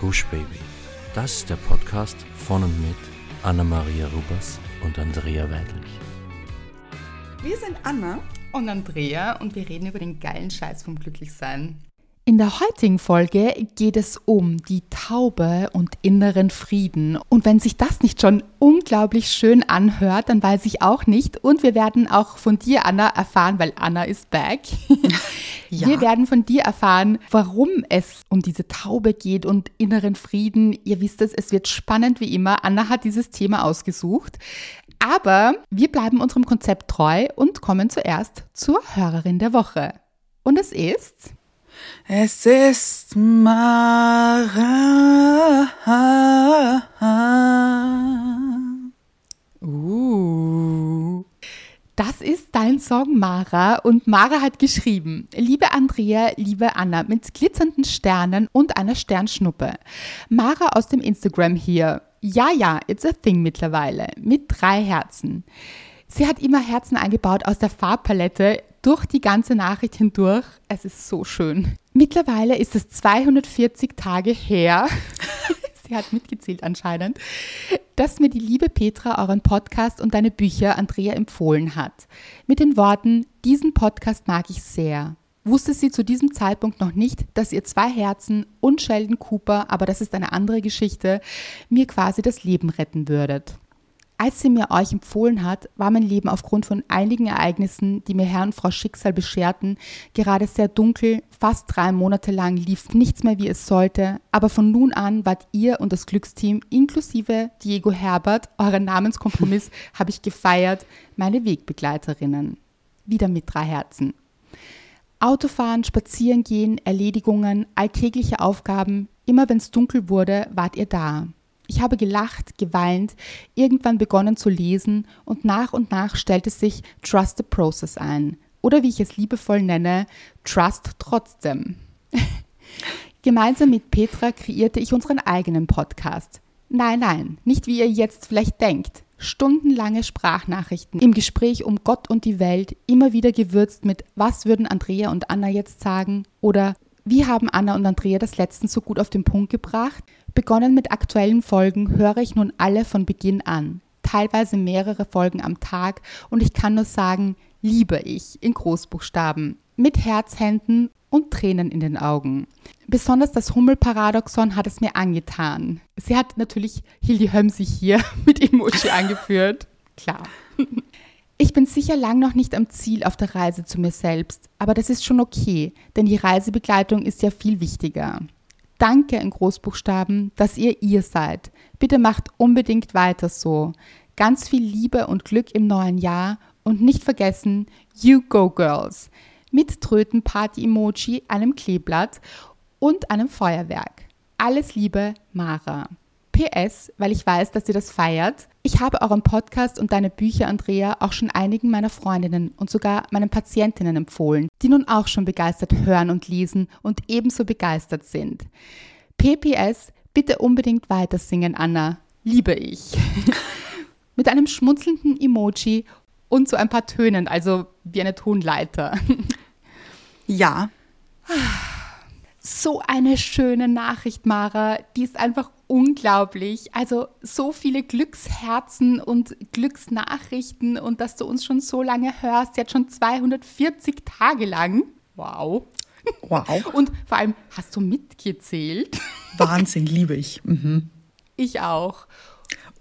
Gush Baby. Das ist der Podcast von und mit Anna-Maria Rubers und Andrea Weidlich. Wir sind Anna und Andrea und wir reden über den geilen Scheiß vom Glücklichsein. In der heutigen Folge geht es um die Taube und inneren Frieden. Und wenn sich das nicht schon unglaublich schön anhört, dann weiß ich auch nicht. Und wir werden auch von dir, Anna, erfahren, weil Anna ist back. ja. Wir werden von dir erfahren, warum es um diese Taube geht und inneren Frieden. Ihr wisst es, es wird spannend wie immer. Anna hat dieses Thema ausgesucht. Aber wir bleiben unserem Konzept treu und kommen zuerst zur Hörerin der Woche. Und es ist es ist Mara. Uh. Das ist dein Song Mara und Mara hat geschrieben, liebe Andrea, liebe Anna, mit glitzernden Sternen und einer Sternschnuppe. Mara aus dem Instagram hier. Ja, ja, it's a thing mittlerweile. Mit drei Herzen. Sie hat immer Herzen eingebaut aus der Farbpalette durch die ganze Nachricht hindurch. Es ist so schön. Mittlerweile ist es 240 Tage her. Sie hat mitgezählt anscheinend, dass mir die liebe Petra euren Podcast und deine Bücher Andrea empfohlen hat. Mit den Worten, diesen Podcast mag ich sehr. Wusste sie zu diesem Zeitpunkt noch nicht, dass ihr zwei Herzen und Sheldon Cooper, aber das ist eine andere Geschichte, mir quasi das Leben retten würdet. Als sie mir euch empfohlen hat, war mein Leben aufgrund von einigen Ereignissen, die mir Herr und Frau Schicksal bescherten, gerade sehr dunkel. Fast drei Monate lang lief nichts mehr, wie es sollte. Aber von nun an wart ihr und das Glücksteam, inklusive Diego Herbert, euren Namenskompromiss, habe ich gefeiert, meine Wegbegleiterinnen. Wieder mit drei Herzen. Autofahren, Spazierengehen, Erledigungen, alltägliche Aufgaben, immer wenn es dunkel wurde, wart ihr da. Ich habe gelacht, geweint, irgendwann begonnen zu lesen und nach und nach stellte sich Trust the Process ein. Oder wie ich es liebevoll nenne, Trust trotzdem. Gemeinsam mit Petra kreierte ich unseren eigenen Podcast. Nein, nein, nicht wie ihr jetzt vielleicht denkt. Stundenlange Sprachnachrichten im Gespräch um Gott und die Welt, immer wieder gewürzt mit Was würden Andrea und Anna jetzt sagen? Oder Wie haben Anna und Andrea das letztens so gut auf den Punkt gebracht? Begonnen mit aktuellen Folgen höre ich nun alle von Beginn an, teilweise mehrere Folgen am Tag und ich kann nur sagen, liebe ich in Großbuchstaben, mit Herzhänden und Tränen in den Augen. Besonders das Hummelparadoxon hat es mir angetan. Sie hat natürlich Hildi Hömsig hier mit Emoji angeführt. Klar. Ich bin sicher lang noch nicht am Ziel auf der Reise zu mir selbst, aber das ist schon okay, denn die Reisebegleitung ist ja viel wichtiger. Danke in Großbuchstaben, dass ihr ihr seid. Bitte macht unbedingt weiter so. Ganz viel Liebe und Glück im neuen Jahr und nicht vergessen, You Go Girls. Mit Tröten-Party-Emoji, einem Kleeblatt und einem Feuerwerk. Alles Liebe, Mara. PS, weil ich weiß, dass ihr das feiert. Ich habe euren Podcast und deine Bücher, Andrea, auch schon einigen meiner Freundinnen und sogar meinen Patientinnen empfohlen, die nun auch schon begeistert hören und lesen und ebenso begeistert sind. PPS, bitte unbedingt weiter singen, Anna. Liebe ich. Mit einem schmunzelnden Emoji und so ein paar Tönen, also wie eine Tonleiter. Ja. So eine schöne Nachricht, Mara. Die ist einfach unglaublich. Also so viele Glücksherzen und Glücksnachrichten und dass du uns schon so lange hörst, jetzt schon 240 Tage lang. Wow. Wow. Und vor allem, hast du mitgezählt? Wahnsinn, liebe ich. Mhm. Ich auch.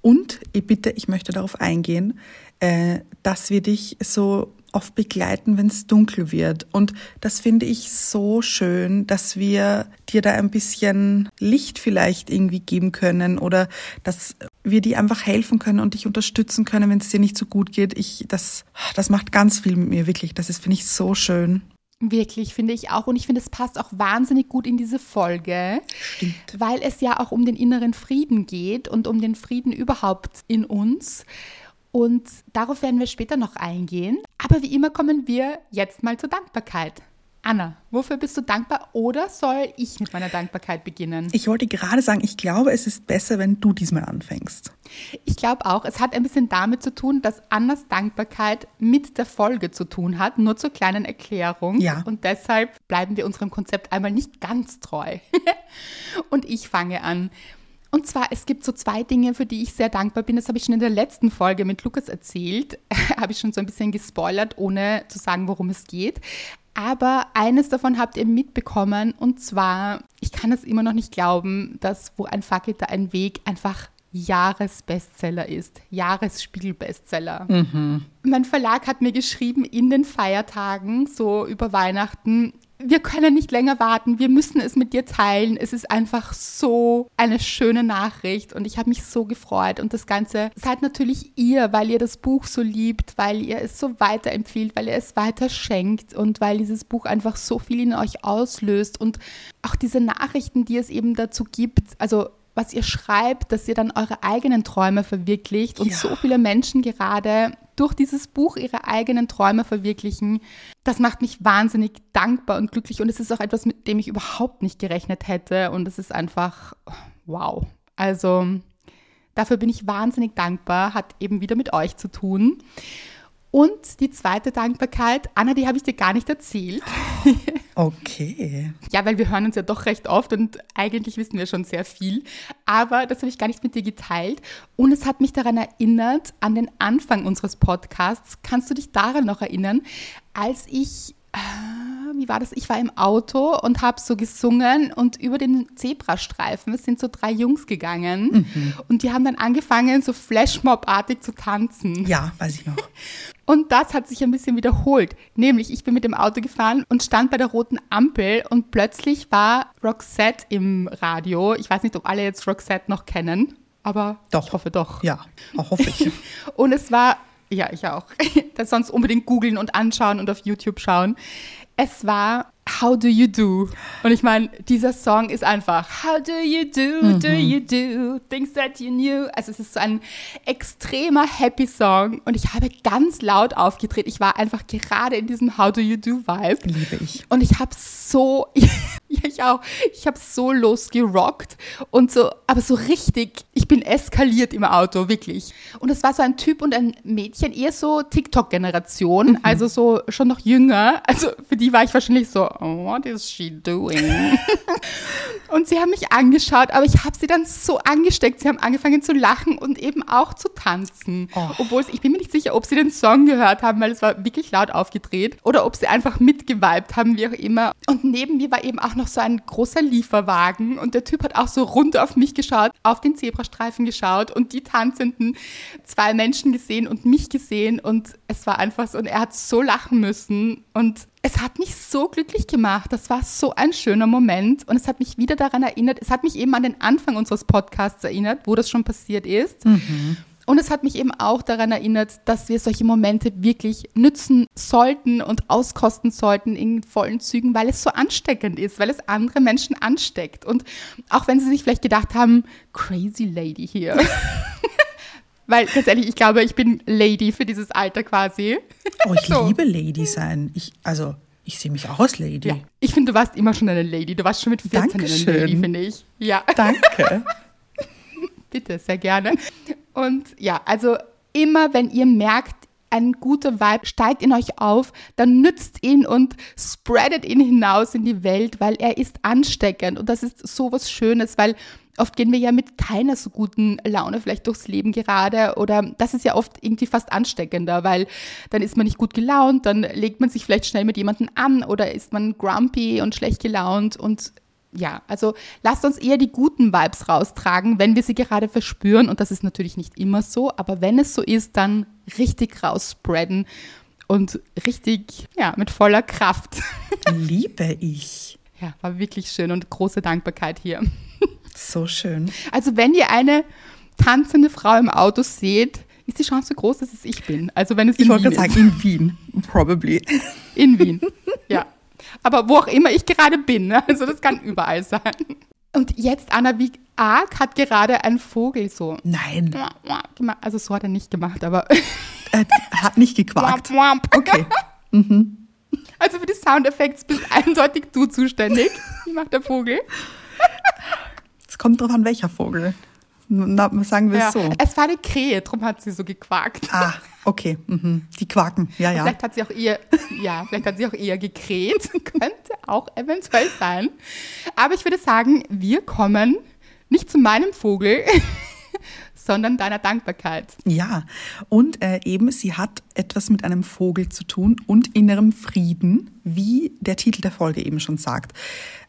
Und bitte, ich möchte darauf eingehen, äh, dass wir dich so oft begleiten, wenn es dunkel wird. Und das finde ich so schön, dass wir dir da ein bisschen Licht vielleicht irgendwie geben können oder dass wir dir einfach helfen können und dich unterstützen können, wenn es dir nicht so gut geht. Ich, das, das macht ganz viel mit mir, wirklich. Das ist, finde ich, so schön. Wirklich, finde ich auch. Und ich finde, es passt auch wahnsinnig gut in diese Folge, Stimmt. weil es ja auch um den inneren Frieden geht und um den Frieden überhaupt in uns. Und darauf werden wir später noch eingehen. Aber wie immer kommen wir jetzt mal zur Dankbarkeit. Anna, wofür bist du dankbar oder soll ich mit meiner Dankbarkeit beginnen? Ich wollte gerade sagen, ich glaube, es ist besser, wenn du diesmal anfängst. Ich glaube auch, es hat ein bisschen damit zu tun, dass Annas Dankbarkeit mit der Folge zu tun hat, nur zur kleinen Erklärung. Ja. Und deshalb bleiben wir unserem Konzept einmal nicht ganz treu. Und ich fange an. Und zwar, es gibt so zwei Dinge, für die ich sehr dankbar bin. Das habe ich schon in der letzten Folge mit Lukas erzählt. habe ich schon so ein bisschen gespoilert, ohne zu sagen, worum es geht. Aber eines davon habt ihr mitbekommen. Und zwar, ich kann es immer noch nicht glauben, dass Wo ein Facketer ein Weg einfach Jahresbestseller ist. Jahresspiegelbestseller. Mhm. Mein Verlag hat mir geschrieben in den Feiertagen, so über Weihnachten, wir können nicht länger warten, wir müssen es mit dir teilen. Es ist einfach so eine schöne Nachricht und ich habe mich so gefreut. Und das Ganze seid natürlich ihr, weil ihr das Buch so liebt, weil ihr es so weiterempfiehlt, weil ihr es weiter schenkt und weil dieses Buch einfach so viel in euch auslöst und auch diese Nachrichten, die es eben dazu gibt. Also was ihr schreibt, dass ihr dann eure eigenen Träume verwirklicht und ja. so viele Menschen gerade durch dieses Buch ihre eigenen Träume verwirklichen. Das macht mich wahnsinnig dankbar und glücklich und es ist auch etwas, mit dem ich überhaupt nicht gerechnet hätte und es ist einfach wow. Also dafür bin ich wahnsinnig dankbar, hat eben wieder mit euch zu tun. Und die zweite Dankbarkeit, Anna, die habe ich dir gar nicht erzählt. Okay. ja, weil wir hören uns ja doch recht oft und eigentlich wissen wir schon sehr viel. Aber das habe ich gar nicht mit dir geteilt. Und es hat mich daran erinnert, an den Anfang unseres Podcasts. Kannst du dich daran noch erinnern, als ich äh, wie war das? Ich war im Auto und habe so gesungen und über den Zebrastreifen es sind so drei Jungs gegangen mhm. und die haben dann angefangen, so Flashmob-artig zu tanzen. Ja, weiß ich noch. Und das hat sich ein bisschen wiederholt. Nämlich, ich bin mit dem Auto gefahren und stand bei der roten Ampel und plötzlich war Roxette im Radio. Ich weiß nicht, ob alle jetzt Roxette noch kennen, aber doch. ich hoffe doch. Ja, hoffe ich. und es war, ja, ich auch, das sonst unbedingt googeln und anschauen und auf YouTube schauen. Es war How Do You Do? Und ich meine, dieser Song ist einfach How do you do, mhm. do you do, things that you knew. Also es ist so ein extremer Happy Song und ich habe ganz laut aufgedreht. Ich war einfach gerade in diesem How do you do Vibe. Liebe ich. Und ich habe so, ja ich auch, ich habe so losgerockt und so, aber so richtig, ich bin eskaliert im Auto, wirklich. Und es war so ein Typ und ein Mädchen, eher so TikTok-Generation, mhm. also so schon noch jünger. Also für die war ich wahrscheinlich so, what is she doing? und sie haben mich angeschaut, aber ich habe sie dann so angesteckt. Sie haben angefangen zu lachen und eben auch zu tanzen. Oh. Obwohl, ich bin mir nicht sicher, ob sie den Song gehört haben, weil es war wirklich laut aufgedreht oder ob sie einfach mitgeweibt haben, wie auch immer. Und neben mir war eben auch noch so ein großer Lieferwagen und der Typ hat auch so rund auf mich geschaut, auf den Zebrastreifen geschaut und die tanzenden zwei Menschen gesehen und mich gesehen und es war einfach so und er hat so lachen müssen und es hat mich so glücklich gemacht. Das war so ein schöner Moment und es hat mich wieder daran erinnert. Es hat mich eben an den Anfang unseres Podcasts erinnert, wo das schon passiert ist. Mhm. Und es hat mich eben auch daran erinnert, dass wir solche Momente wirklich nützen sollten und auskosten sollten in vollen Zügen, weil es so ansteckend ist, weil es andere Menschen ansteckt. Und auch wenn sie sich vielleicht gedacht haben, crazy lady hier. Weil ehrlich, ich glaube, ich bin Lady für dieses Alter quasi. Oh, ich so. liebe Lady sein. Ich, also, ich sehe mich auch als Lady. Ja. Ich finde, du warst immer schon eine Lady. Du warst schon mit 14 Dankeschön. eine Lady, finde ich. Ja. Danke. Bitte, sehr gerne. Und ja, also immer, wenn ihr merkt, ein guter Vibe steigt in euch auf, dann nützt ihn und spreadet ihn hinaus in die Welt, weil er ist ansteckend. Und das ist so was Schönes, weil Oft gehen wir ja mit keiner so guten Laune vielleicht durchs Leben gerade oder das ist ja oft irgendwie fast ansteckender, weil dann ist man nicht gut gelaunt, dann legt man sich vielleicht schnell mit jemandem an oder ist man grumpy und schlecht gelaunt und ja, also lasst uns eher die guten Vibes raustragen, wenn wir sie gerade verspüren und das ist natürlich nicht immer so, aber wenn es so ist, dann richtig rausspreaden und richtig, ja, mit voller Kraft. Liebe ich. Ja, war wirklich schön und große Dankbarkeit hier. So schön. Also wenn ihr eine tanzende Frau im Auto seht, ist die Chance groß, dass es ich bin. Also wenn es in ich wollte gerade sagen, in Wien, probably. In Wien, ja. Aber wo auch immer ich gerade bin, ne? also das kann überall sein. Und jetzt, Anna, wie arg hat gerade ein Vogel so. Nein. Also so hat er nicht gemacht, aber. Er hat nicht gequakt. Okay. Mhm. Also für die Soundeffekte bist eindeutig du zuständig. Wie macht der Vogel? Es kommt drauf an, welcher Vogel. Na, sagen wir es so. Es war eine Krähe, darum hat sie so gequakt. Ah, okay. Mhm. Die quaken, ja, ja. Vielleicht hat sie auch eher, ja, vielleicht hat sie auch eher gekräht. Könnte auch eventuell sein. Aber ich würde sagen, wir kommen nicht zu meinem Vogel, sondern deiner Dankbarkeit. Ja, und äh, eben, sie hat etwas mit einem Vogel zu tun und innerem Frieden, wie der Titel der Folge eben schon sagt.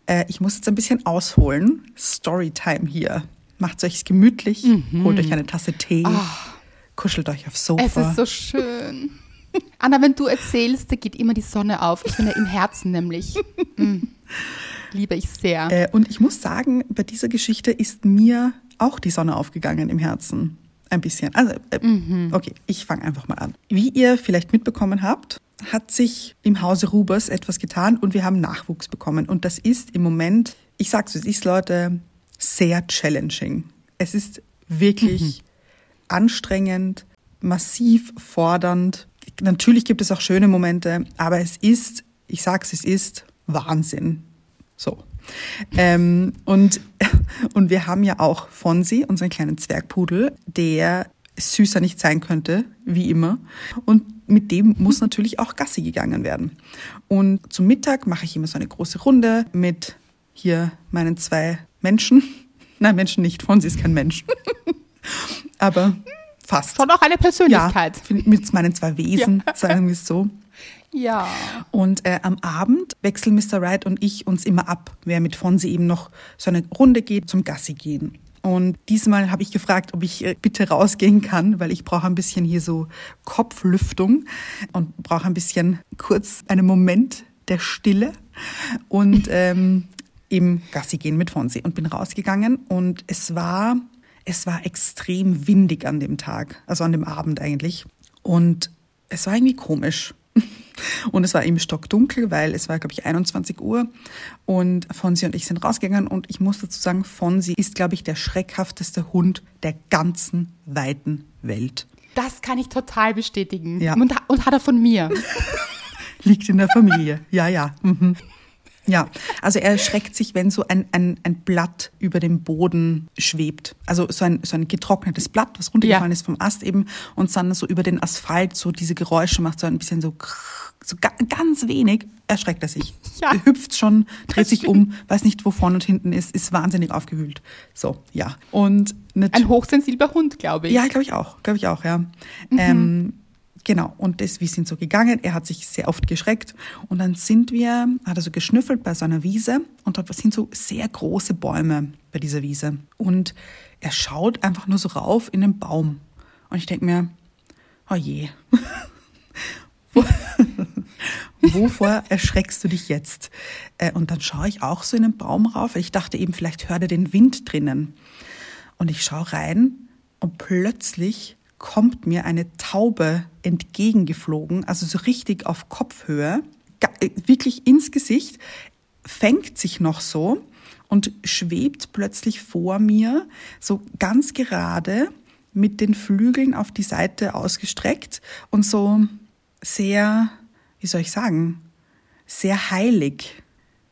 Äh, ich muss jetzt ein bisschen ausholen. Storytime hier. Macht euch gemütlich, mhm. holt euch eine Tasse Tee, oh. Kuschelt euch aufs Sofa. Es ist so schön. Anna, wenn du erzählst, da geht immer die Sonne auf. Ich bin ja im Herzen nämlich. Mhm. Liebe ich sehr. Äh, und ich muss sagen, bei dieser Geschichte ist mir auch die Sonne aufgegangen im Herzen. Ein bisschen. Also, äh, mhm. okay, ich fange einfach mal an. Wie ihr vielleicht mitbekommen habt, hat sich im Hause Rubers etwas getan und wir haben Nachwuchs bekommen. Und das ist im Moment, ich sag's, es ist, Leute, sehr challenging. Es ist wirklich mhm. Anstrengend, massiv fordernd. Natürlich gibt es auch schöne Momente, aber es ist, ich sag's, es ist Wahnsinn. So. Ähm, und, und wir haben ja auch Fonsi, unseren kleinen Zwergpudel, der süßer nicht sein könnte, wie immer. Und mit dem muss natürlich auch Gassi gegangen werden. Und zum Mittag mache ich immer so eine große Runde mit hier meinen zwei Menschen. Nein, Menschen nicht. Fonsi ist kein Mensch. Aber fast. Schon auch eine Persönlichkeit. Ja, mit meinen zwei Wesen, ja. sagen wir es so. Ja. Und äh, am Abend wechseln Mr. Wright und ich uns immer ab, wer mit Fonsi eben noch so eine Runde geht zum Gassi gehen. Und diesmal habe ich gefragt, ob ich äh, bitte rausgehen kann, weil ich brauche ein bisschen hier so Kopflüftung und brauche ein bisschen kurz einen Moment der Stille und ähm, eben Gassi gehen mit Fonsi und bin rausgegangen und es war es war extrem windig an dem Tag, also an dem Abend eigentlich und es war irgendwie komisch. Und es war im stockdunkel, weil es war, glaube ich, 21 Uhr. Und Fonsi und ich sind rausgegangen. Und ich muss dazu sagen, Fonsi ist, glaube ich, der schreckhafteste Hund der ganzen weiten Welt. Das kann ich total bestätigen. Ja. Und, und hat er von mir. Liegt in der Familie. Ja, ja. Mhm. Ja, also er erschreckt sich, wenn so ein, ein, ein Blatt über dem Boden schwebt. Also so ein, so ein getrocknetes Blatt, was runtergefallen ja. ist vom Ast eben und dann so über den Asphalt so diese Geräusche macht, so ein bisschen so, so ganz wenig, erschreckt er sich. Ja. Er hüpft schon, dreht sich um, weiß nicht, wo vorne und hinten ist, ist wahnsinnig aufgewühlt. So, ja. Und ein hochsensibler Hund, glaube ich. Ja, glaube ich auch, glaube ich auch, ja. Mhm. Ähm, Genau, und das, wir sind so gegangen. Er hat sich sehr oft geschreckt. Und dann sind wir, hat er so geschnüffelt bei so einer Wiese. Und dort sind so sehr große Bäume bei dieser Wiese. Und er schaut einfach nur so rauf in den Baum. Und ich denke mir, oh je. Wovor erschreckst du dich jetzt? Äh, und dann schaue ich auch so in den Baum rauf. Ich dachte eben, vielleicht hört er den Wind drinnen. Und ich schaue rein und plötzlich kommt mir eine Taube entgegengeflogen, also so richtig auf Kopfhöhe, äh, wirklich ins Gesicht, fängt sich noch so und schwebt plötzlich vor mir, so ganz gerade mit den Flügeln auf die Seite ausgestreckt und so sehr, wie soll ich sagen, sehr heilig.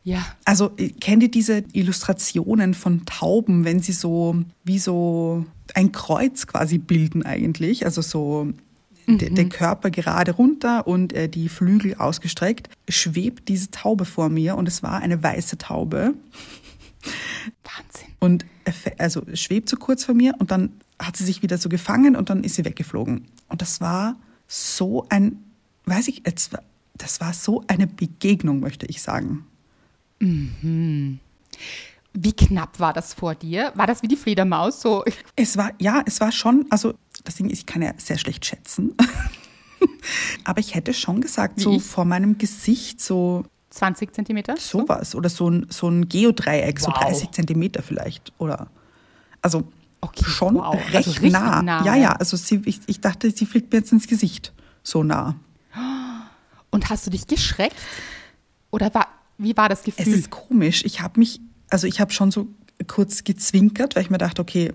Ja. Also kennt ihr diese Illustrationen von Tauben, wenn sie so wie so ein Kreuz quasi bilden eigentlich, also so mhm. der Körper gerade runter und äh, die Flügel ausgestreckt, schwebt diese Taube vor mir und es war eine weiße Taube. Wahnsinn. Und also schwebt so kurz vor mir und dann hat sie sich wieder so gefangen und dann ist sie weggeflogen. Und das war so ein, weiß ich, das war so eine Begegnung, möchte ich sagen. Mhm. Wie knapp war das vor dir? War das wie die Fledermaus so? Es war, ja, es war schon, also das Ding ist, ich kann ja sehr schlecht schätzen. Aber ich hätte schon gesagt, so vor meinem Gesicht so 20 Zentimeter? Sowas. Oder so ein, so ein Geodreieck, wow. so 30 Zentimeter vielleicht. Oder also okay, schon wow. Also recht also nah. nah. Ja, ja, also sie, ich, ich dachte, sie fliegt mir jetzt ins Gesicht. So nah. Und hast du dich geschreckt? Oder war, wie war das Gefühl? Es ist komisch. Ich habe mich also ich habe schon so kurz gezwinkert, weil ich mir dachte, okay,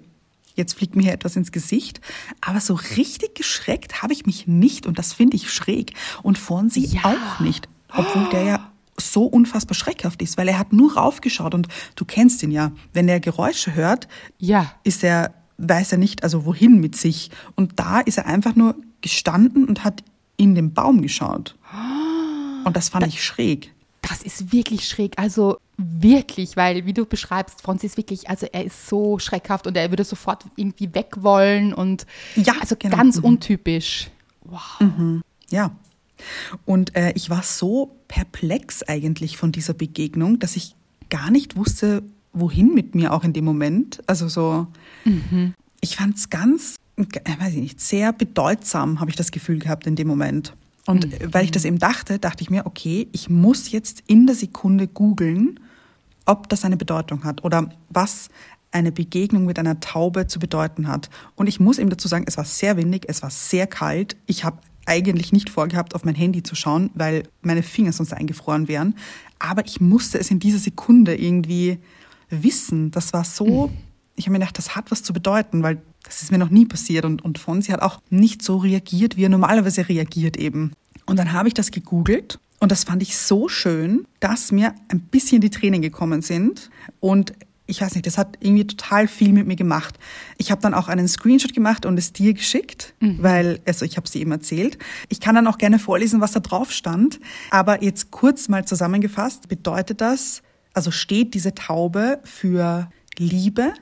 jetzt fliegt mir hier etwas ins Gesicht. Aber so richtig geschreckt habe ich mich nicht und das finde ich schräg. Und von sie ja. auch nicht. obwohl der ja so unfassbar schreckhaft ist, weil er hat nur raufgeschaut und du kennst ihn ja. Wenn er Geräusche hört, Ja. ist er, weiß er nicht, also wohin mit sich. Und da ist er einfach nur gestanden und hat in den Baum geschaut. Und das fand ich schräg. Das ist wirklich schräg. Also wirklich, weil wie du beschreibst, Franz ist wirklich, also er ist so schreckhaft und er würde sofort irgendwie weg wollen und Ja, also genau. ganz Mhm. untypisch. Wow. Ja. Und äh, ich war so perplex eigentlich von dieser Begegnung, dass ich gar nicht wusste, wohin mit mir auch in dem Moment. Also so, ich fand es ganz, äh, weiß ich nicht, sehr bedeutsam, habe ich das Gefühl gehabt in dem Moment. Und äh, weil ich das eben dachte, dachte ich mir, okay, ich muss jetzt in der Sekunde googeln, ob das eine Bedeutung hat oder was eine Begegnung mit einer Taube zu bedeuten hat. Und ich muss eben dazu sagen, es war sehr windig, es war sehr kalt. Ich habe eigentlich nicht vorgehabt, auf mein Handy zu schauen, weil meine Finger sonst eingefroren wären. Aber ich musste es in dieser Sekunde irgendwie wissen. Das war so, ich habe mir gedacht, das hat was zu bedeuten, weil das ist mir noch nie passiert. Und, und Fonsi hat auch nicht so reagiert, wie er normalerweise reagiert eben. Und dann habe ich das gegoogelt und das fand ich so schön, dass mir ein bisschen die Tränen gekommen sind. Und ich weiß nicht, das hat irgendwie total viel mit mir gemacht. Ich habe dann auch einen Screenshot gemacht und es dir geschickt, weil, also ich habe sie eben erzählt. Ich kann dann auch gerne vorlesen, was da drauf stand. Aber jetzt kurz mal zusammengefasst, bedeutet das, also steht diese Taube für Liebe,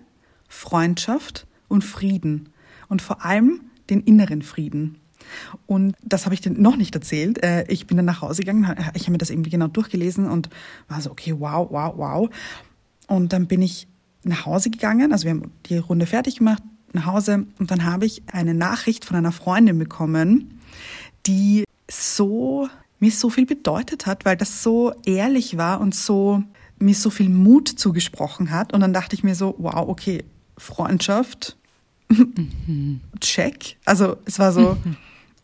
Freundschaft und Frieden. Und vor allem den inneren Frieden. Und das habe ich dir noch nicht erzählt. Äh, Ich bin dann nach Hause gegangen, ich habe mir das irgendwie genau durchgelesen und war so, okay, wow, wow, wow. Und dann bin ich nach Hause gegangen, also wir haben die Runde fertig gemacht, nach Hause und dann habe ich eine Nachricht von einer Freundin bekommen, die so mir so viel bedeutet hat, weil das so ehrlich war und so mir so viel Mut zugesprochen hat. Und dann dachte ich mir so, wow, okay, Freundschaft, check. Also es war so,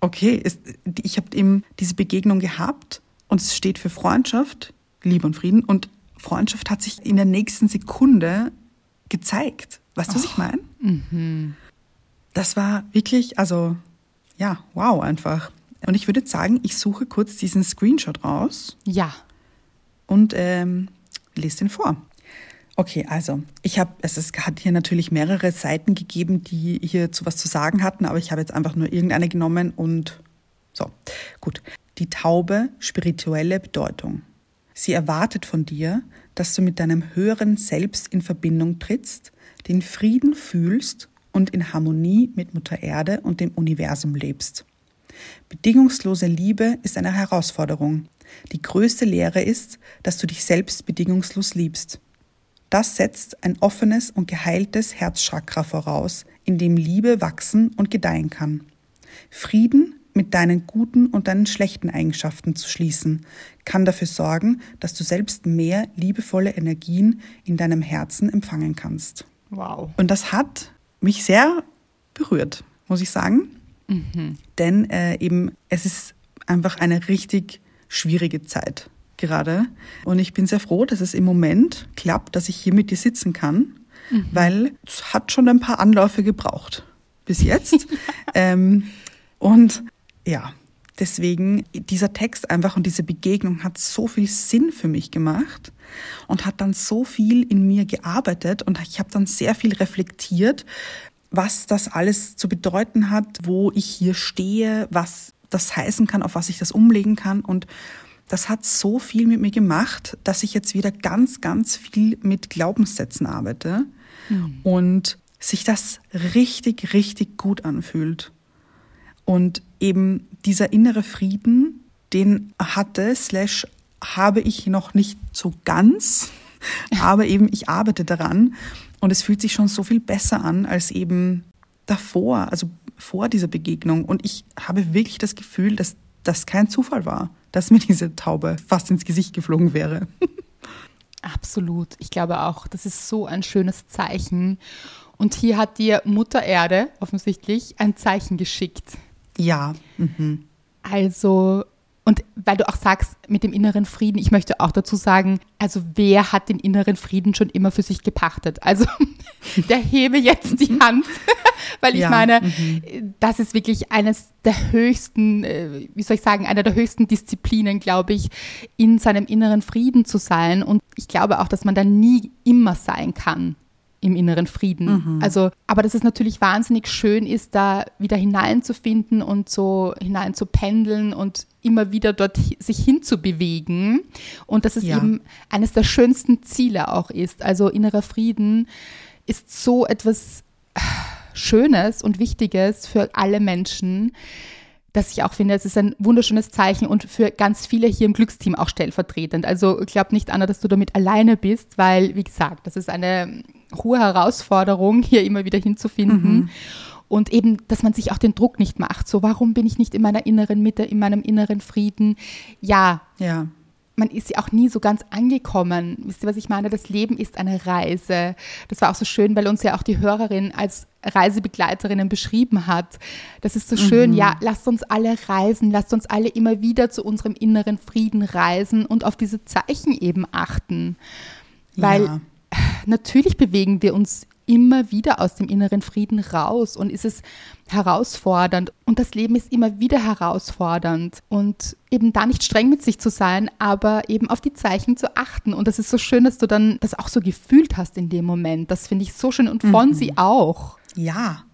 okay, es, ich habe eben diese Begegnung gehabt und es steht für Freundschaft, Liebe und Frieden und Freundschaft hat sich in der nächsten Sekunde gezeigt. Weißt du, was ich meine? Das war wirklich, also ja, wow einfach. Und ich würde sagen, ich suche kurz diesen Screenshot raus Ja. und ähm, lese den vor. Okay, also ich habe, es ist, hat hier natürlich mehrere Seiten gegeben, die hier zu was zu sagen hatten, aber ich habe jetzt einfach nur irgendeine genommen und so, gut. Die Taube, spirituelle Bedeutung. Sie erwartet von dir, dass du mit deinem höheren Selbst in Verbindung trittst, den Frieden fühlst und in Harmonie mit Mutter Erde und dem Universum lebst. Bedingungslose Liebe ist eine Herausforderung. Die größte Lehre ist, dass du dich selbst bedingungslos liebst. Das setzt ein offenes und geheiltes Herzchakra voraus, in dem Liebe wachsen und gedeihen kann. Frieden mit deinen guten und deinen schlechten Eigenschaften zu schließen, kann dafür sorgen, dass du selbst mehr liebevolle Energien in deinem Herzen empfangen kannst. Wow. Und das hat mich sehr berührt, muss ich sagen. Denn äh, eben es ist einfach eine richtig schwierige Zeit gerade. Und ich bin sehr froh, dass es im Moment klappt, dass ich hier mit dir sitzen kann, weil es hat schon ein paar Anläufe gebraucht bis jetzt. ähm, und ja, deswegen dieser Text einfach und diese Begegnung hat so viel Sinn für mich gemacht und hat dann so viel in mir gearbeitet und ich habe dann sehr viel reflektiert, was das alles zu bedeuten hat, wo ich hier stehe, was das heißen kann, auf was ich das umlegen kann und das hat so viel mit mir gemacht, dass ich jetzt wieder ganz, ganz viel mit Glaubenssätzen arbeite und sich das richtig, richtig gut anfühlt. Und eben dieser innere Frieden, den hatte, slash habe ich noch nicht so ganz, aber eben ich arbeite daran und es fühlt sich schon so viel besser an als eben davor, also vor dieser Begegnung. Und ich habe wirklich das Gefühl, dass das kein Zufall war, dass mir diese Taube fast ins Gesicht geflogen wäre. Absolut. Ich glaube auch, das ist so ein schönes Zeichen. Und hier hat dir Mutter Erde offensichtlich ein Zeichen geschickt. Ja, mhm. Also, und weil du auch sagst, mit dem inneren Frieden, ich möchte auch dazu sagen, also wer hat den inneren Frieden schon immer für sich gepachtet? Also der hebe jetzt die Hand, weil ich ja, meine, mhm. das ist wirklich eines der höchsten, äh, wie soll ich sagen, einer der höchsten Disziplinen, glaube ich, in seinem inneren Frieden zu sein. Und ich glaube auch, dass man da nie immer sein kann im inneren Frieden. Mhm. Also, aber dass es natürlich wahnsinnig schön ist, da wieder hineinzufinden und so hinein zu pendeln und immer wieder dort sich hinzubewegen. Und dass es ja. eben eines der schönsten Ziele auch ist. Also innerer Frieden ist so etwas Schönes und Wichtiges für alle Menschen dass ich auch finde, es ist ein wunderschönes Zeichen und für ganz viele hier im Glücksteam auch stellvertretend. Also ich glaube nicht, Anna, dass du damit alleine bist, weil, wie gesagt, das ist eine hohe Herausforderung, hier immer wieder hinzufinden. Mhm. Und eben, dass man sich auch den Druck nicht macht. So, warum bin ich nicht in meiner inneren Mitte, in meinem inneren Frieden? Ja. Ja man ist ja auch nie so ganz angekommen. Wisst ihr, was ich meine? Das Leben ist eine Reise. Das war auch so schön, weil uns ja auch die Hörerin als Reisebegleiterinnen beschrieben hat. Das ist so schön. Mhm. Ja, lasst uns alle reisen. Lasst uns alle immer wieder zu unserem inneren Frieden reisen und auf diese Zeichen eben achten. Weil ja. Natürlich bewegen wir uns immer wieder aus dem inneren Frieden raus und ist es herausfordernd. Und das Leben ist immer wieder herausfordernd. Und eben da nicht streng mit sich zu sein, aber eben auf die Zeichen zu achten. Und das ist so schön, dass du dann das auch so gefühlt hast in dem Moment. Das finde ich so schön und von mhm. sie auch. Ja,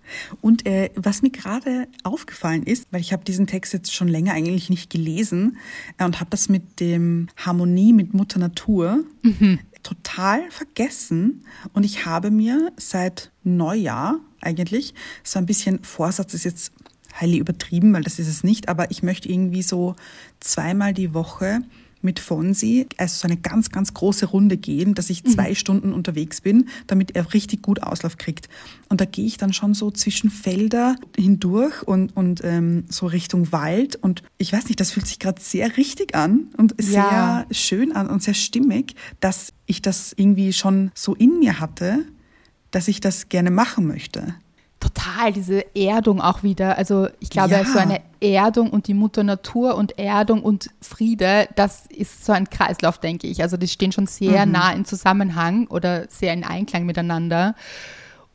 und äh, was mir gerade aufgefallen ist, weil ich habe diesen Text jetzt schon länger eigentlich nicht gelesen äh, und habe das mit dem Harmonie mit Mutter Natur mhm total vergessen. Und ich habe mir seit Neujahr eigentlich so ein bisschen Vorsatz ist jetzt heilig übertrieben, weil das ist es nicht, aber ich möchte irgendwie so zweimal die Woche mit Fonsi, also so eine ganz, ganz große Runde gehen, dass ich zwei mhm. Stunden unterwegs bin, damit er richtig gut Auslauf kriegt. Und da gehe ich dann schon so zwischen Felder hindurch und, und ähm, so Richtung Wald. Und ich weiß nicht, das fühlt sich gerade sehr richtig an und sehr ja. schön an und sehr stimmig, dass ich das irgendwie schon so in mir hatte, dass ich das gerne machen möchte total diese Erdung auch wieder. Also ich glaube, ja. so eine Erdung und die Mutter Natur und Erdung und Friede, das ist so ein Kreislauf, denke ich. Also die stehen schon sehr mhm. nah in Zusammenhang oder sehr in Einklang miteinander.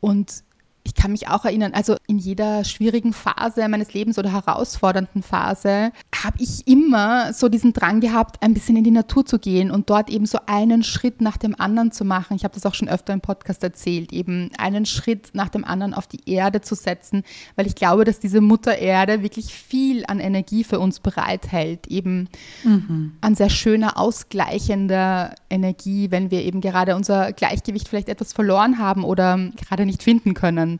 Und ich kann mich auch erinnern, also in jeder schwierigen Phase meines Lebens oder herausfordernden Phase habe ich immer so diesen Drang gehabt, ein bisschen in die Natur zu gehen und dort eben so einen Schritt nach dem anderen zu machen. Ich habe das auch schon öfter im Podcast erzählt, eben einen Schritt nach dem anderen auf die Erde zu setzen, weil ich glaube, dass diese Mutter Erde wirklich viel an Energie für uns bereithält, eben mhm. an sehr schöner, ausgleichender Energie, wenn wir eben gerade unser Gleichgewicht vielleicht etwas verloren haben oder gerade nicht finden können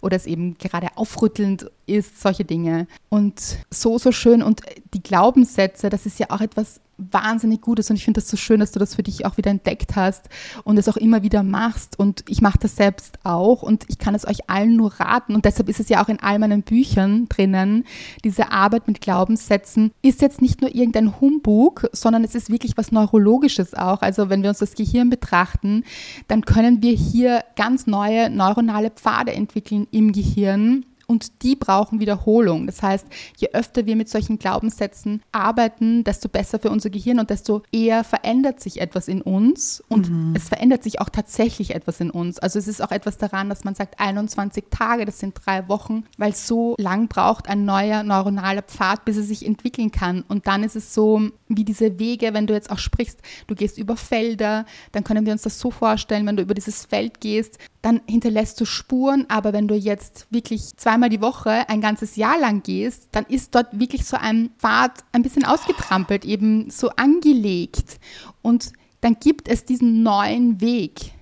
oder es eben gerade aufrüttelnd ist, solche Dinge. Und so, so schön. Und die Glaubenssätze, das ist ja auch etwas wahnsinnig Gutes und ich finde das so schön, dass du das für dich auch wieder entdeckt hast und es auch immer wieder machst und ich mache das selbst auch und ich kann es euch allen nur raten und deshalb ist es ja auch in all meinen Büchern drinnen. Diese Arbeit mit Glaubenssätzen ist jetzt nicht nur irgendein Humbug, sondern es ist wirklich was Neurologisches auch. Also wenn wir uns das Gehirn betrachten, dann können wir hier ganz neue neuronale Pfade entwickeln im Gehirn und die brauchen Wiederholung. Das heißt, je öfter wir mit solchen Glaubenssätzen arbeiten, desto besser für unser Gehirn und desto eher verändert sich etwas in uns und mhm. es verändert sich auch tatsächlich etwas in uns. Also es ist auch etwas daran, dass man sagt 21 Tage, das sind drei Wochen, weil so lang braucht ein neuer neuronaler Pfad, bis er sich entwickeln kann. Und dann ist es so wie diese Wege, wenn du jetzt auch sprichst, du gehst über Felder, dann können wir uns das so vorstellen, wenn du über dieses Feld gehst, dann hinterlässt du Spuren, aber wenn du jetzt wirklich zweimal die Woche ein ganzes Jahr lang gehst, dann ist dort wirklich so ein Pfad ein bisschen ausgetrampelt, eben so angelegt und dann gibt es diesen neuen Weg.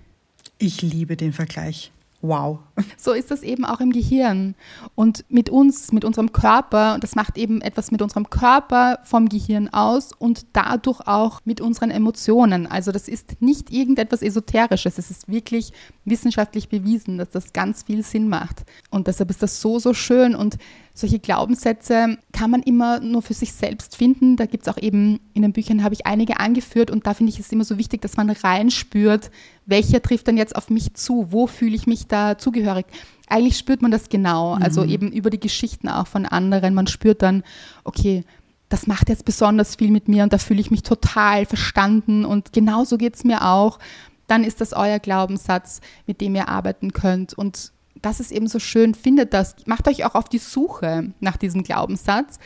Ich liebe den Vergleich. Wow. So ist das eben auch im Gehirn. Und mit uns, mit unserem Körper, und das macht eben etwas mit unserem Körper vom Gehirn aus und dadurch auch mit unseren Emotionen. Also das ist nicht irgendetwas Esoterisches. Es ist wirklich wissenschaftlich bewiesen, dass das ganz viel Sinn macht. Und deshalb ist das so, so schön. Und solche Glaubenssätze kann man immer nur für sich selbst finden. Da gibt es auch eben, in den Büchern habe ich einige angeführt und da finde ich es immer so wichtig, dass man reinspürt, welcher trifft dann jetzt auf mich zu, wo fühle ich mich da zugehörig. Eigentlich spürt man das genau, also mhm. eben über die Geschichten auch von anderen. Man spürt dann, okay, das macht jetzt besonders viel mit mir und da fühle ich mich total verstanden und genauso geht es mir auch, dann ist das euer Glaubenssatz, mit dem ihr arbeiten könnt. Und das ist eben so schön, findet das, macht euch auch auf die Suche nach diesem Glaubenssatz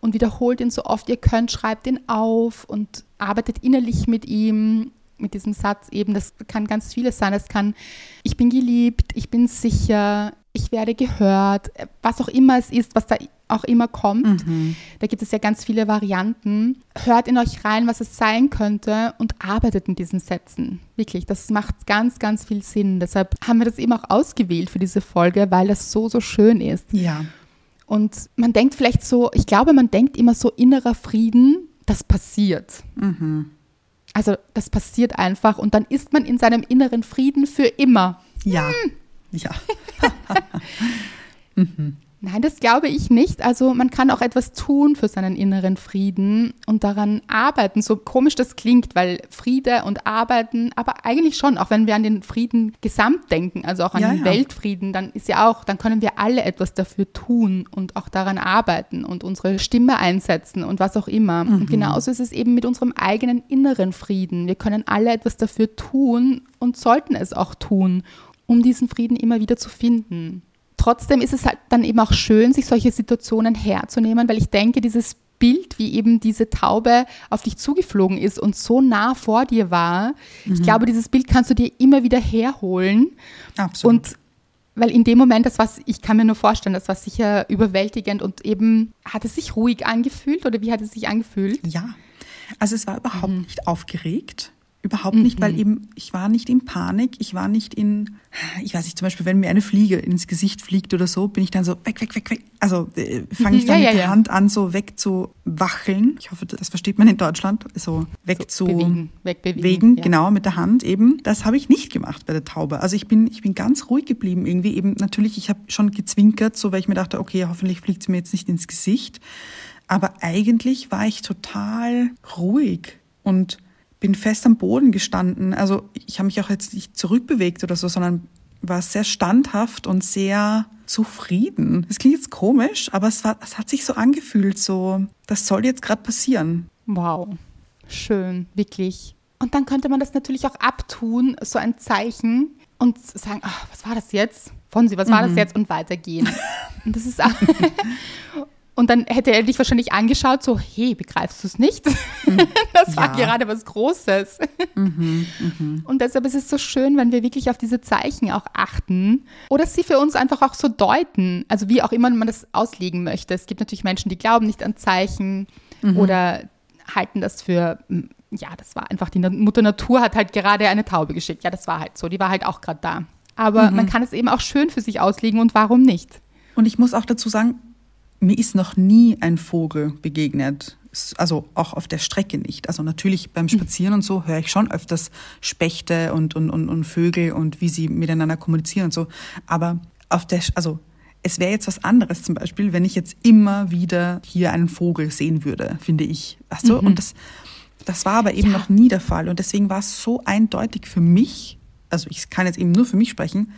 und wiederholt ihn so oft ihr könnt, schreibt ihn auf und arbeitet innerlich mit ihm, mit diesem Satz eben. Das kann ganz vieles sein. Es kann, ich bin geliebt, ich bin sicher, ich werde gehört, was auch immer es ist, was da auch immer kommt. Mhm. Da gibt es ja ganz viele Varianten. Hört in euch rein, was es sein könnte und arbeitet mit diesen Sätzen. Wirklich, das macht ganz, ganz viel Sinn. Deshalb haben wir das eben auch ausgewählt für diese Folge, weil das so, so schön ist. Ja. Und man denkt vielleicht so, ich glaube, man denkt immer so innerer Frieden, das passiert. Mhm. Also das passiert einfach und dann ist man in seinem inneren Frieden für immer. Ja. Hm. Ja. mhm. Nein, das glaube ich nicht. Also man kann auch etwas tun für seinen inneren Frieden und daran arbeiten. So komisch das klingt, weil Friede und Arbeiten, aber eigentlich schon, auch wenn wir an den Frieden gesamt denken, also auch an ja, den ja. Weltfrieden, dann ist ja auch, dann können wir alle etwas dafür tun und auch daran arbeiten und unsere Stimme einsetzen und was auch immer. Mhm. Und genauso ist es eben mit unserem eigenen inneren Frieden. Wir können alle etwas dafür tun und sollten es auch tun, um diesen Frieden immer wieder zu finden trotzdem ist es halt dann eben auch schön, sich solche Situationen herzunehmen, weil ich denke, dieses Bild, wie eben diese Taube auf dich zugeflogen ist und so nah vor dir war, mhm. ich glaube, dieses Bild kannst du dir immer wieder herholen. Absolut. Und weil in dem Moment, das war, ich kann mir nur vorstellen, das war sicher überwältigend und eben, hat es sich ruhig angefühlt oder wie hat es sich angefühlt? Ja, also es war überhaupt mhm. nicht aufgeregt. Überhaupt nicht, mhm. weil eben ich war nicht in Panik, ich war nicht in, ich weiß nicht, zum Beispiel, wenn mir eine Fliege ins Gesicht fliegt oder so, bin ich dann so weg, weg, weg, weg. Also äh, fange ich dann ja, mit ja, der ja. Hand an, so wegzuwacheln. Ich hoffe, das versteht man in Deutschland, so wegzubewegen, so wegbewegen, genau, mit der Hand eben. Das habe ich nicht gemacht bei der Taube. Also ich bin, ich bin ganz ruhig geblieben irgendwie. Eben natürlich, ich habe schon gezwinkert, so weil ich mir dachte, okay, hoffentlich fliegt sie mir jetzt nicht ins Gesicht. Aber eigentlich war ich total ruhig und bin fest am Boden gestanden. Also ich habe mich auch jetzt nicht zurückbewegt oder so, sondern war sehr standhaft und sehr zufrieden. Das klingt jetzt komisch, aber es, war, es hat sich so angefühlt, so, das soll jetzt gerade passieren. Wow, schön, wirklich. Und dann könnte man das natürlich auch abtun, so ein Zeichen und sagen, ach, was war das jetzt? Von Sie, was war mhm. das jetzt? Und weitergehen. Und das ist auch Und dann hätte er dich wahrscheinlich angeschaut, so, hey, begreifst du es nicht? Mhm. das war ja. gerade was Großes. Mhm, mh. Und deshalb ist es so schön, wenn wir wirklich auf diese Zeichen auch achten oder sie für uns einfach auch so deuten. Also wie auch immer man das auslegen möchte. Es gibt natürlich Menschen, die glauben nicht an Zeichen mhm. oder halten das für, ja, das war einfach, die Mutter Natur hat halt gerade eine Taube geschickt. Ja, das war halt so, die war halt auch gerade da. Aber mhm. man kann es eben auch schön für sich auslegen und warum nicht? Und ich muss auch dazu sagen, mir ist noch nie ein Vogel begegnet. Also auch auf der Strecke nicht. Also natürlich beim Spazieren und so höre ich schon öfters Spechte und, und, und, und Vögel und wie sie miteinander kommunizieren und so. Aber auf der, also es wäre jetzt was anderes zum Beispiel, wenn ich jetzt immer wieder hier einen Vogel sehen würde, finde ich. Weißt du? Mhm. Und das, das war aber eben ja. noch nie der Fall. Und deswegen war es so eindeutig für mich, also ich kann jetzt eben nur für mich sprechen,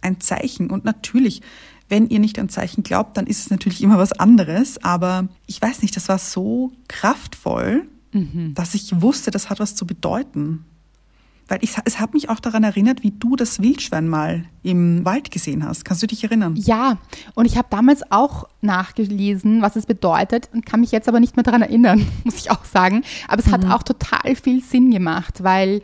ein Zeichen. Und natürlich wenn ihr nicht an Zeichen glaubt, dann ist es natürlich immer was anderes. Aber ich weiß nicht, das war so kraftvoll, mhm. dass ich wusste, das hat was zu bedeuten. Weil ich, es hat mich auch daran erinnert, wie du das Wildschwein mal im Wald gesehen hast. Kannst du dich erinnern? Ja, und ich habe damals auch nachgelesen, was es bedeutet und kann mich jetzt aber nicht mehr daran erinnern, muss ich auch sagen. Aber es mhm. hat auch total viel Sinn gemacht, weil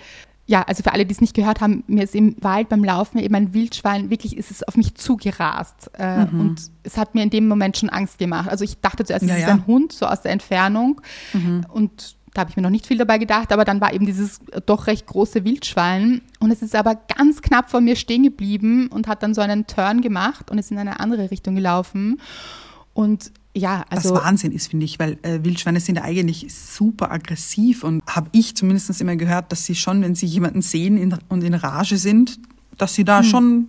ja, also für alle, die es nicht gehört haben, mir ist im Wald beim Laufen eben ein Wildschwein, wirklich ist es auf mich zugerast. Äh, mhm. Und es hat mir in dem Moment schon Angst gemacht. Also ich dachte zuerst, ja, es ist ja. ein Hund, so aus der Entfernung. Mhm. Und da habe ich mir noch nicht viel dabei gedacht, aber dann war eben dieses doch recht große Wildschwein. Und es ist aber ganz knapp vor mir stehen geblieben und hat dann so einen Turn gemacht und ist in eine andere Richtung gelaufen. Und ja, also. Was Wahnsinn ist, finde ich, weil äh, Wildschweine sind ja eigentlich super aggressiv und habe ich zumindest immer gehört, dass sie schon, wenn sie jemanden sehen in, und in Rage sind, dass sie da hm. schon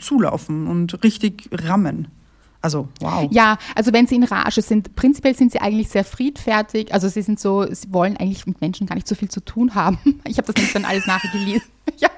zulaufen und richtig rammen. Also, wow. Ja, also wenn sie in Rage sind, prinzipiell sind sie eigentlich sehr friedfertig. Also sie sind so, sie wollen eigentlich mit Menschen gar nicht so viel zu tun haben. Ich habe das nicht dann alles nachgelesen. ja,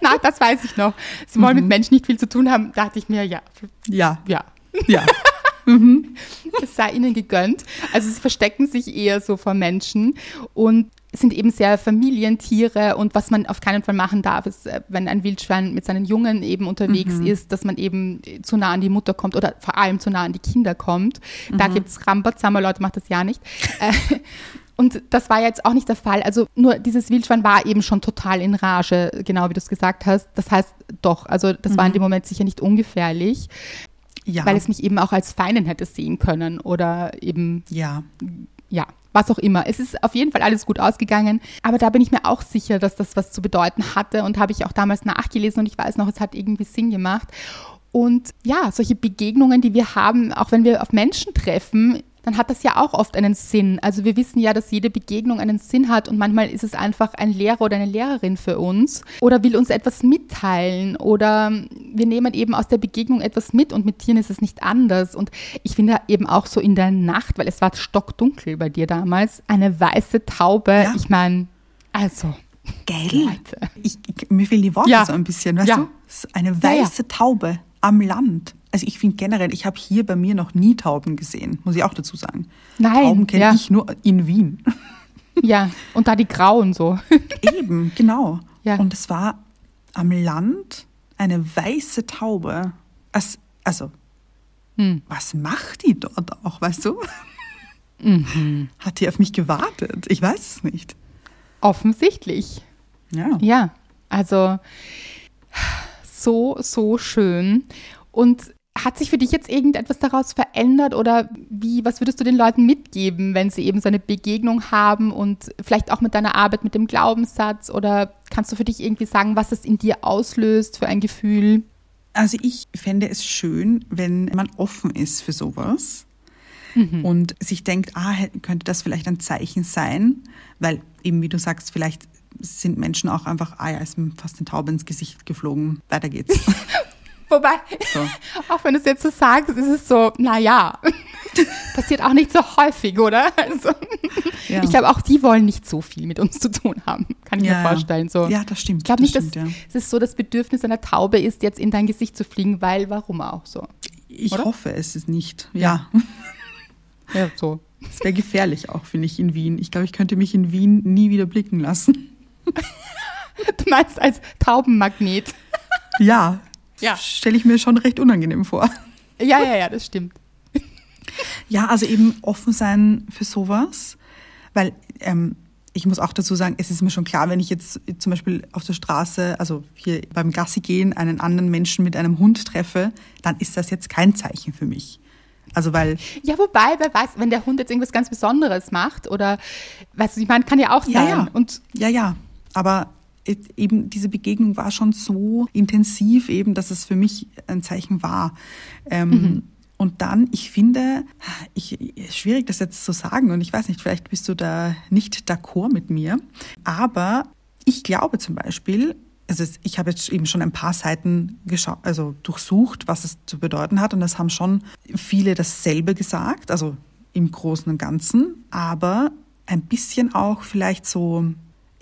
na, das weiß ich noch. Sie wollen mhm. mit Menschen nicht viel zu tun haben. Da dachte ich mir, ja. Ja. Ja. Ja. Es sei ihnen gegönnt. Also sie verstecken sich eher so vor Menschen und sind eben sehr Familientiere und was man auf keinen Fall machen darf, ist, äh, wenn ein Wildschwein mit seinen Jungen eben unterwegs Mhm. ist, dass man eben zu nah an die Mutter kommt oder vor allem zu nah an die Kinder kommt. Da Mhm. gibt es Rambazammer, Leute, macht das ja nicht. Äh, Und das war jetzt auch nicht der Fall. Also nur dieses Wildschwein war eben schon total in Rage, genau wie du es gesagt hast. Das heißt doch, also das war in dem Moment sicher nicht ungefährlich, Mhm. Ja. weil es mich eben auch als Feindin hätte sehen können oder eben ja. ja, was auch immer. Es ist auf jeden Fall alles gut ausgegangen, aber da bin ich mir auch sicher, dass das was zu bedeuten hatte und habe ich auch damals nachgelesen und ich weiß noch, es hat irgendwie Sinn gemacht. Und ja, solche Begegnungen, die wir haben, auch wenn wir auf Menschen treffen, dann hat das ja auch oft einen Sinn. Also wir wissen ja, dass jede Begegnung einen Sinn hat und manchmal ist es einfach ein Lehrer oder eine Lehrerin für uns oder will uns etwas mitteilen oder wir nehmen eben aus der Begegnung etwas mit und mit Tieren ist es nicht anders. Und ich finde eben auch so in der Nacht, weil es war stockdunkel bei dir damals, eine weiße Taube. Ja. Ich meine, also, Geil. Leute. Ich, ich, mir fehlen die Worte Ja. so ein bisschen, weißt Ja. du? Eine weiße Taube am Land. Also ich finde generell, ich habe hier bei mir noch nie Tauben gesehen, muss ich auch dazu sagen. Nein, Tauben kenne ja. ich nur in Wien. ja, und da die Grauen so. Eben, genau. Ja. Und es war am Land eine weiße Taube. Es, also, Hm. was macht die dort auch, weißt du? Mhm. Hat die auf mich gewartet? Ich weiß es nicht. Offensichtlich. Ja. Ja, also so, so schön. Und hat sich für dich jetzt irgendetwas daraus verändert oder wie, was würdest du den Leuten mitgeben, wenn sie eben so eine Begegnung haben und vielleicht auch mit deiner Arbeit mit dem Glaubenssatz oder kannst du für dich irgendwie sagen, was es in dir auslöst für ein Gefühl? Also ich fände es schön, wenn man offen ist für sowas und sich denkt, ah, könnte das vielleicht ein Zeichen sein, weil eben wie du sagst, vielleicht sind Menschen auch einfach, ah ja, ist mir fast eine Taube ins Gesicht geflogen, weiter geht's. Wobei, So. auch wenn du es jetzt so sagst, ist es so, naja, passiert auch nicht so häufig, oder? Also, Ja. Ich glaube, auch die wollen nicht so viel mit uns zu tun haben, kann ich Ja, mir vorstellen. So. Ja, das stimmt, Ich glaube nicht, dass stimmt, ja. es ist so das Bedürfnis einer Taube ist, jetzt in dein Gesicht zu fliegen, weil warum auch so? Ich Oder? hoffe, es ist nicht. Ja, Ja, so. es wäre gefährlich auch, finde ich, in Wien. Ich glaube, ich könnte mich in Wien nie wieder blicken lassen. Du meinst als Taubenmagnet. Ja, Ja. stelle ich mir schon recht unangenehm vor. Ja, ja, ja, das stimmt. Ja, also eben offen sein für sowas, weil ähm, ich muss auch dazu sagen, es ist mir schon klar, wenn ich jetzt zum Beispiel auf der Straße, also hier beim Gassi gehen, einen anderen Menschen mit einem Hund treffe, dann ist das jetzt kein Zeichen für mich. Also weil, Ja, wobei, wer weiß, wenn der Hund jetzt irgendwas ganz Besonderes macht oder, weißt du, ich meine, kann ja auch sein. ja, ja, Und ja, ja, aber eben diese Begegnung war schon so intensiv eben, dass es für mich ein Zeichen war. Ähm, Und dann, ich finde, ich, schwierig das jetzt zu sagen und ich weiß nicht, vielleicht bist du da nicht d'accord mit mir, aber ich glaube zum Beispiel, also ich habe jetzt eben schon ein paar Seiten geschaut, also durchsucht, was es zu bedeuten hat und es haben schon viele dasselbe gesagt, also im Großen und Ganzen, aber ein bisschen auch vielleicht so,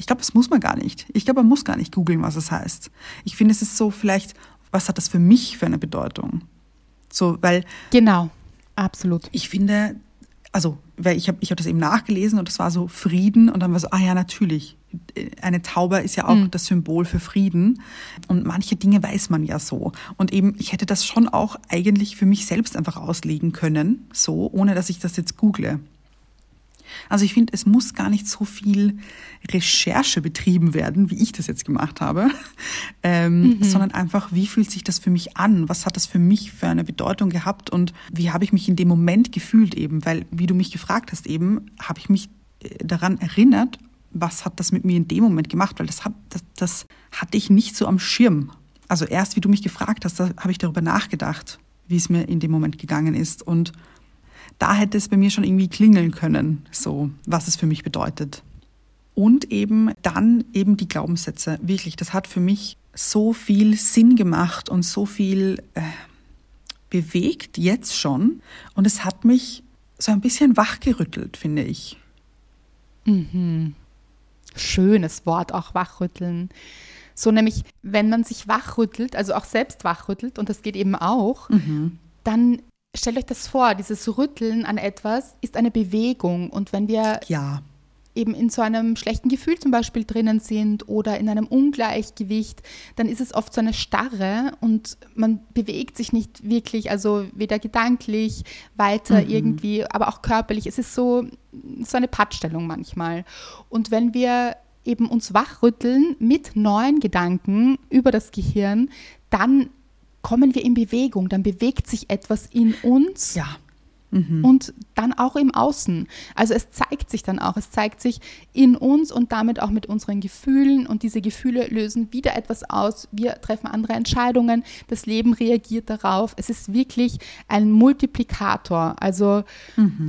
ich glaube, das muss man gar nicht. Ich glaube, man muss gar nicht googeln, was es heißt. Ich finde, es ist so vielleicht, was hat das für mich für eine Bedeutung? So, weil genau, absolut. ich finde, also, weil ich habe ich hab das eben nachgelesen und das war so Frieden und dann war so, ah ja, natürlich. Eine Taube ist ja auch das Symbol für Frieden und manche Dinge weiß man ja so. Und eben, ich hätte das schon auch eigentlich für mich selbst einfach auslegen können, so, ohne dass ich das jetzt google. Also ich finde, es muss gar nicht so viel Recherche betrieben werden, wie ich das jetzt gemacht habe, ähm, sondern einfach, wie fühlt sich das für mich an? Was hat das für mich für eine Bedeutung gehabt und wie habe ich mich in dem Moment gefühlt eben? Weil, wie du mich gefragt hast eben, habe ich mich äh, daran erinnert, was hat das mit mir in dem Moment gemacht? Weil das, hab, das, das hatte ich nicht so am Schirm. Also erst, wie du mich gefragt hast, da habe ich darüber nachgedacht, wie es mir in dem Moment gegangen ist und da hätte es bei mir schon irgendwie klingeln können, so was es für mich bedeutet. Und eben dann eben die Glaubenssätze. Wirklich, das hat für mich so viel Sinn gemacht und so viel äh, bewegt jetzt schon. Und es hat mich so ein bisschen wachgerüttelt, finde ich. Schönes Wort, auch wachrütteln. So nämlich, wenn man sich wachrüttelt, also auch selbst wachrüttelt, und das geht eben auch, dann stellt euch das vor, dieses Rütteln an etwas ist eine Bewegung. Und wenn wir Ja. eben in so einem schlechten Gefühl zum Beispiel drinnen sind oder in einem Ungleichgewicht, dann ist es oft so eine Starre und man bewegt sich nicht wirklich, also weder gedanklich weiter irgendwie, aber auch körperlich. Es ist so, so eine Pattstellung manchmal. Und wenn wir eben uns wachrütteln mit neuen Gedanken über das Gehirn, dann kommen wir in Bewegung, dann bewegt sich etwas in uns Ja. und dann auch im Außen. Also es zeigt sich dann auch, es zeigt sich in uns und damit auch mit unseren Gefühlen und diese Gefühle lösen wieder etwas aus. Wir treffen andere Entscheidungen, das Leben reagiert darauf. Es ist wirklich ein Multiplikator. Also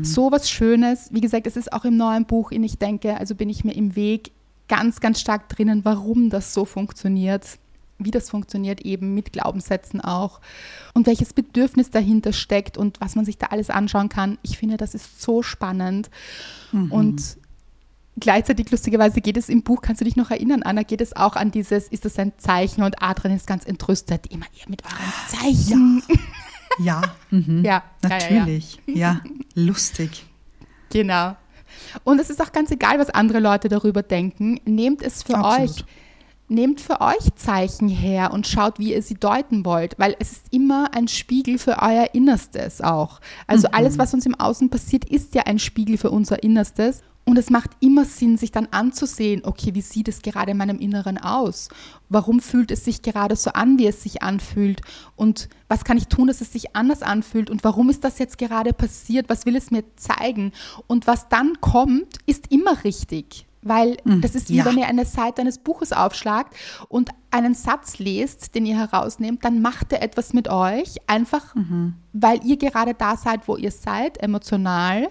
so was Schönes. Wie gesagt, es ist auch im neuen Buch, in ich denke, also bin ich mir im Weg ganz, ganz stark drinnen, warum das so funktioniert wie das funktioniert, eben mit Glaubenssätzen auch und welches Bedürfnis dahinter steckt und was man sich da alles anschauen kann. Ich finde, das ist so spannend. Und gleichzeitig, lustigerweise, geht es im Buch, kannst du dich noch erinnern, Anna, geht es auch an dieses, ist das ein Zeichen? Und Adrian ist ganz entrüstet, immer ihr mit euren Zeichen. Ja. Mhm. Ja, ja, ja, ja. Natürlich. Ja, lustig. Genau. Und es ist auch ganz egal, was andere Leute darüber denken. Nehmt es für Absolut. euch. Nehmt für euch Zeichen her und schaut, wie ihr sie deuten wollt, weil es ist immer ein Spiegel für euer Innerstes auch. Also alles, was uns im Außen passiert, ist ja ein Spiegel für unser Innerstes. Und es macht immer Sinn, sich dann anzusehen, okay, wie sieht es gerade in meinem Inneren aus? Warum fühlt es sich gerade so an, wie es sich anfühlt? Und was kann ich tun, dass es sich anders anfühlt? Und warum ist das jetzt gerade passiert? Was will es mir zeigen? Und was dann kommt, ist immer richtig. Weil das ist wie ja. wenn ihr eine Seite eines Buches aufschlagt und einen Satz lest, den ihr herausnehmt, dann macht er etwas mit euch, einfach weil ihr gerade da seid, wo ihr seid, emotional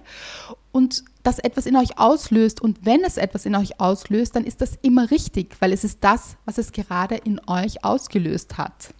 und das etwas in euch auslöst. Und wenn es etwas in euch auslöst, dann ist das immer richtig, weil es ist das, was es gerade in euch ausgelöst hat.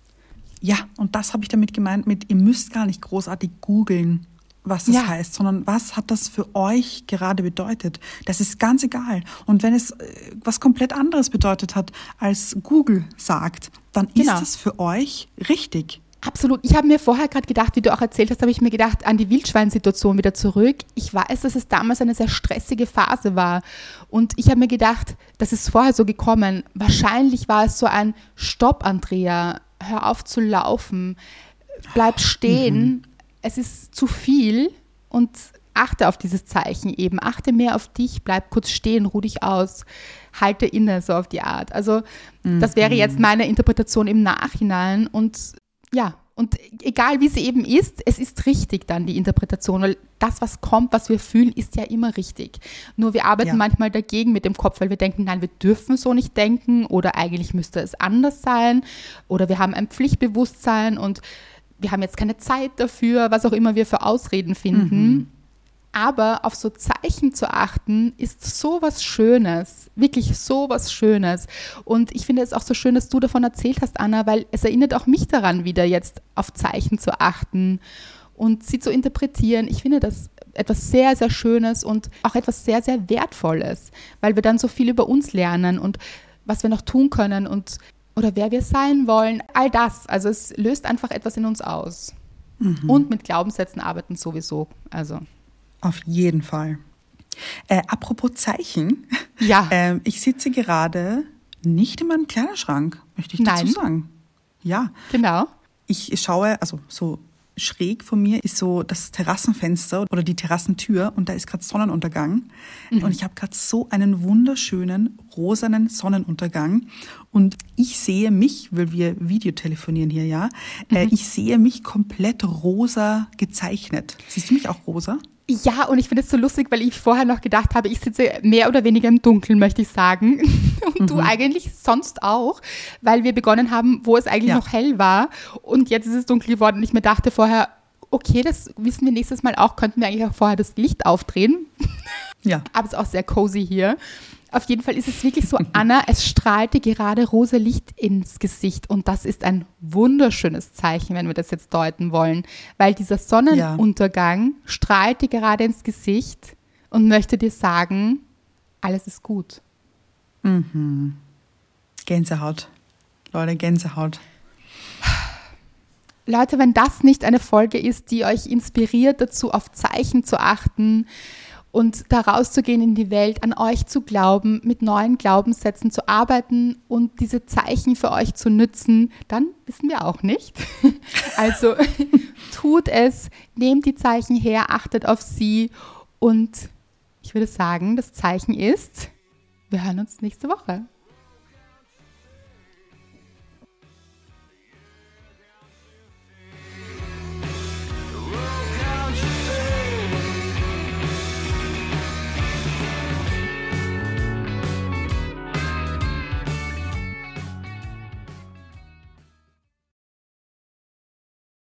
Ja, und das habe ich damit gemeint mit, ihr müsst gar nicht großartig googeln, was das Ja. heißt, sondern was hat das für euch gerade bedeutet. Das ist ganz egal. Und wenn es äh, was komplett anderes bedeutet hat, als Google sagt, dann Genau. ist es für euch richtig. Absolut. Ich habe mir vorher gerade gedacht, wie du auch erzählt hast, habe ich mir gedacht, an die Wildschweinsituation wieder zurück. Ich weiß, dass es damals eine sehr stressige Phase war. Und ich habe mir gedacht, das ist vorher so gekommen. Wahrscheinlich war es so ein Stopp, Andrea. Hör auf zu laufen. Bleib stehen. Es ist zu viel. Und achte auf dieses Zeichen eben. Achte mehr auf dich. Bleib kurz stehen. Ruh dich aus. Halte inne, so auf die Art. Also, das wäre jetzt meine Interpretation im Nachhinein. Und ja, und egal wie sie eben ist, es ist richtig dann die Interpretation, weil das, was kommt, was wir fühlen, ist ja immer richtig. Nur wir arbeiten Ja. manchmal dagegen mit dem Kopf, weil wir denken, nein, wir dürfen so nicht denken oder eigentlich müsste es anders sein oder wir haben ein Pflichtbewusstsein und wir haben jetzt keine Zeit dafür, was auch immer wir für Ausreden finden. Aber auf so Zeichen zu achten, ist so was Schönes. Wirklich so was Schönes. Und ich finde es auch so schön, dass du davon erzählt hast, Anna, weil es erinnert auch mich daran, wieder jetzt auf Zeichen zu achten und sie zu interpretieren. Ich finde das etwas sehr, sehr Schönes und auch etwas sehr, sehr Wertvolles, weil wir dann so viel über uns lernen und was wir noch tun können und oder wer wir sein wollen. All das. Also es löst einfach etwas in uns aus. Und mit Glaubenssätzen arbeiten sowieso. Also. Auf jeden Fall. Äh, apropos Zeichen. Ja. Ähm, ich sitze gerade nicht in meinem Kleiderschrank, möchte ich Nein. dazu sagen. Ja. Genau. Ich schaue, also so schräg von mir ist so das Terrassenfenster oder die Terrassentür und da ist gerade Sonnenuntergang. Und ich habe gerade so einen wunderschönen rosanen Sonnenuntergang. Und ich sehe mich, weil wir Videotelefonieren hier, ja, äh, ich sehe mich komplett rosa gezeichnet. Siehst du mich auch rosa? Ja, und ich finde es so lustig, weil ich vorher noch gedacht habe, ich sitze mehr oder weniger im Dunkeln, möchte ich sagen. Und du eigentlich sonst auch, weil wir begonnen haben, wo es eigentlich Ja. noch hell war. Und jetzt ist es dunkel geworden. Und ich mir dachte vorher, okay, das wissen wir nächstes Mal auch, könnten wir eigentlich auch vorher das Licht aufdrehen. Ja. Aber es ist auch sehr cozy hier. Auf jeden Fall ist es wirklich so, Anna, es strahlte gerade rosa Licht ins Gesicht und das ist ein wunderschönes Zeichen, wenn wir das jetzt deuten wollen, weil dieser Sonnenuntergang strahlt dir gerade ins Gesicht und möchte dir sagen, alles ist gut. Gänsehaut. Leute, Gänsehaut. Leute, wenn das nicht eine Folge ist, die euch inspiriert dazu, auf Zeichen zu achten und da rauszugehen in die Welt, an euch zu glauben, mit neuen Glaubenssätzen zu arbeiten und diese Zeichen für euch zu nützen, dann wissen wir auch nicht. Also tut es, nehmt die Zeichen her, achtet auf sie und ich würde sagen, das Zeichen ist, wir hören uns nächste Woche.